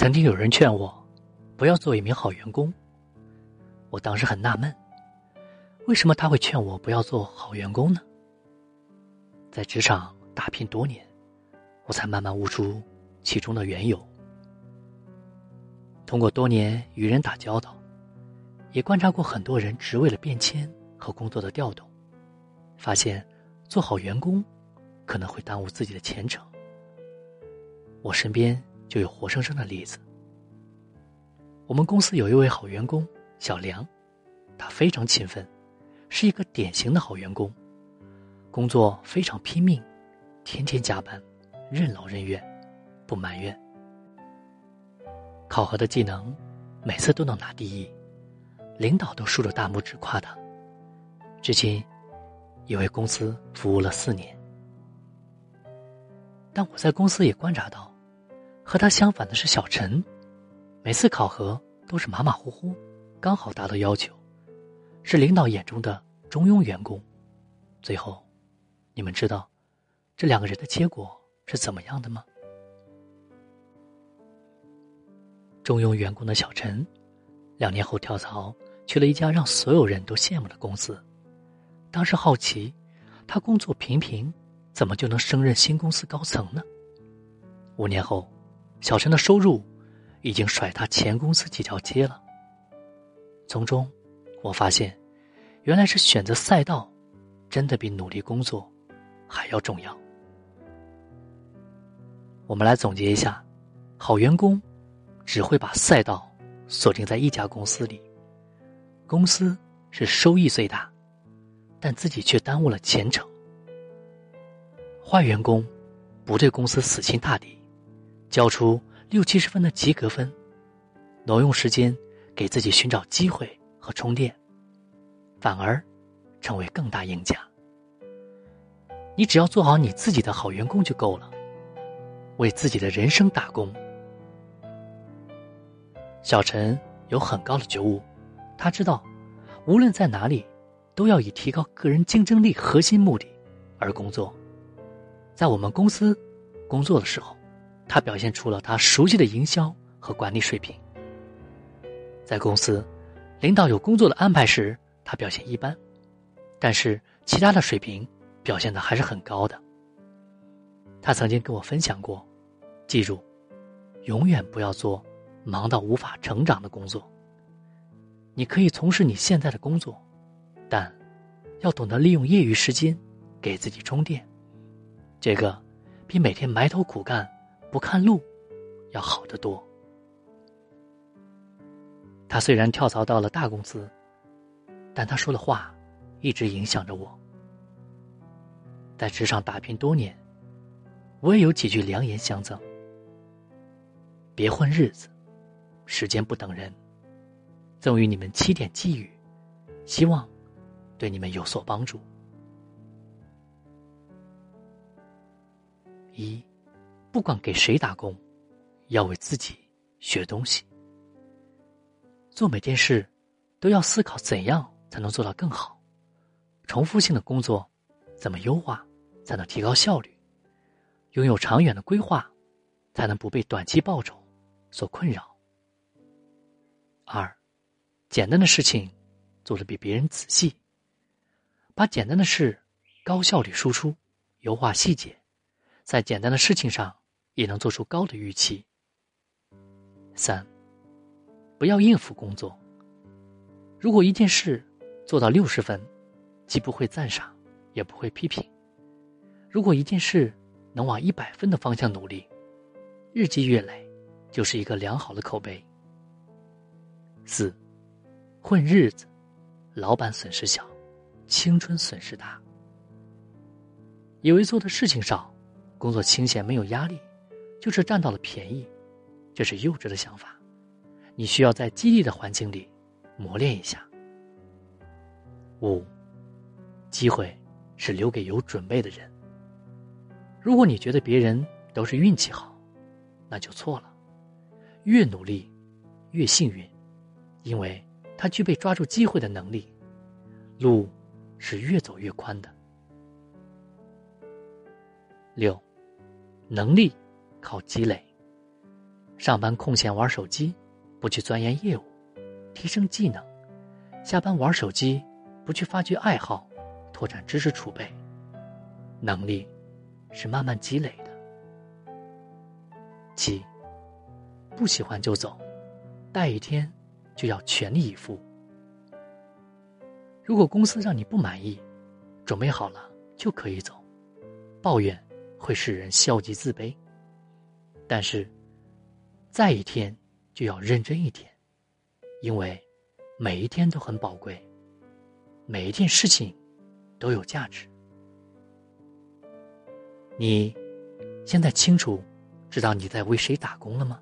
曾经有人劝我，不要做一名好员工。我当时很纳闷，为什么他会劝我不要做好员工呢？在职场打拼多年，我才慢慢悟出其中的缘由。通过多年与人打交道，也观察过很多人职位的变迁和工作的调动，发现做好员工可能会耽误自己的前程。我身边。就有活生生的例子。我们公司有一位好员工小梁，他非常勤奋，是一个典型的好员工，工作非常拼命，天天加班，任劳任怨，不埋怨。考核的技能，每次都能拿第一，领导都竖着大拇指夸他。至今，也为公司服务了四年。但我在公司也观察到。和他相反的是小陈，每次考核都是马马虎虎，刚好达到要求，是领导眼中的中庸员工。最后，你们知道这两个人的结果是怎么样的吗？中庸员工的小陈，两年后跳槽去了一家让所有人都羡慕的公司。当时好奇，他工作平平，怎么就能升任新公司高层呢？五年后。小陈的收入已经甩他前公司几条街了。从中，我发现，原来是选择赛道，真的比努力工作还要重要。我们来总结一下：好员工只会把赛道锁定在一家公司里，公司是收益最大，但自己却耽误了前程；坏员工不对公司死心塌地。交出六七十分的及格分，挪用时间给自己寻找机会和充电，反而成为更大赢家。你只要做好你自己的好员工就够了，为自己的人生打工。小陈有很高的觉悟，他知道，无论在哪里，都要以提高个人竞争力核心目的而工作。在我们公司工作的时候。他表现出了他熟悉的营销和管理水平。在公司，领导有工作的安排时，他表现一般，但是其他的水平表现的还是很高的。他曾经跟我分享过，记住，永远不要做忙到无法成长的工作。你可以从事你现在的工作，但要懂得利用业余时间给自己充电，这个比每天埋头苦干。不看路，要好得多。他虽然跳槽到了大公司，但他说的话一直影响着我。在职场打拼多年，我也有几句良言相赠：别混日子，时间不等人。赠予你们七点寄语，希望对你们有所帮助。一。不管给谁打工，要为自己学东西。做每件事，都要思考怎样才能做到更好。重复性的工作，怎么优化才能提高效率？拥有长远的规划，才能不被短期报酬所困扰。二，简单的事情做的比别人仔细，把简单的事高效率输出，优化细节，在简单的事情上。也能做出高的预期。三，不要应付工作。如果一件事做到六十分，既不会赞赏，也不会批评；如果一件事能往一百分的方向努力，日积月累，就是一个良好的口碑。四，混日子，老板损失小，青春损失大。以为做的事情少，工作清闲，没有压力。就是占到了便宜，这是幼稚的想法。你需要在激励的环境里磨练一下。五，机会是留给有准备的人。如果你觉得别人都是运气好，那就错了。越努力，越幸运，因为他具备抓住机会的能力。路是越走越宽的。六，能力。靠积累，上班空闲玩手机，不去钻研业务，提升技能；下班玩手机，不去发掘爱好，拓展知识储备。能力是慢慢积累的。七，不喜欢就走，待一天就要全力以赴。如果公司让你不满意，准备好了就可以走。抱怨会使人消极自卑，但是，再一天就要认真一点，因为每一天都很宝贵，每一件事情都有价值。你现在清楚知道你在为谁打工了吗？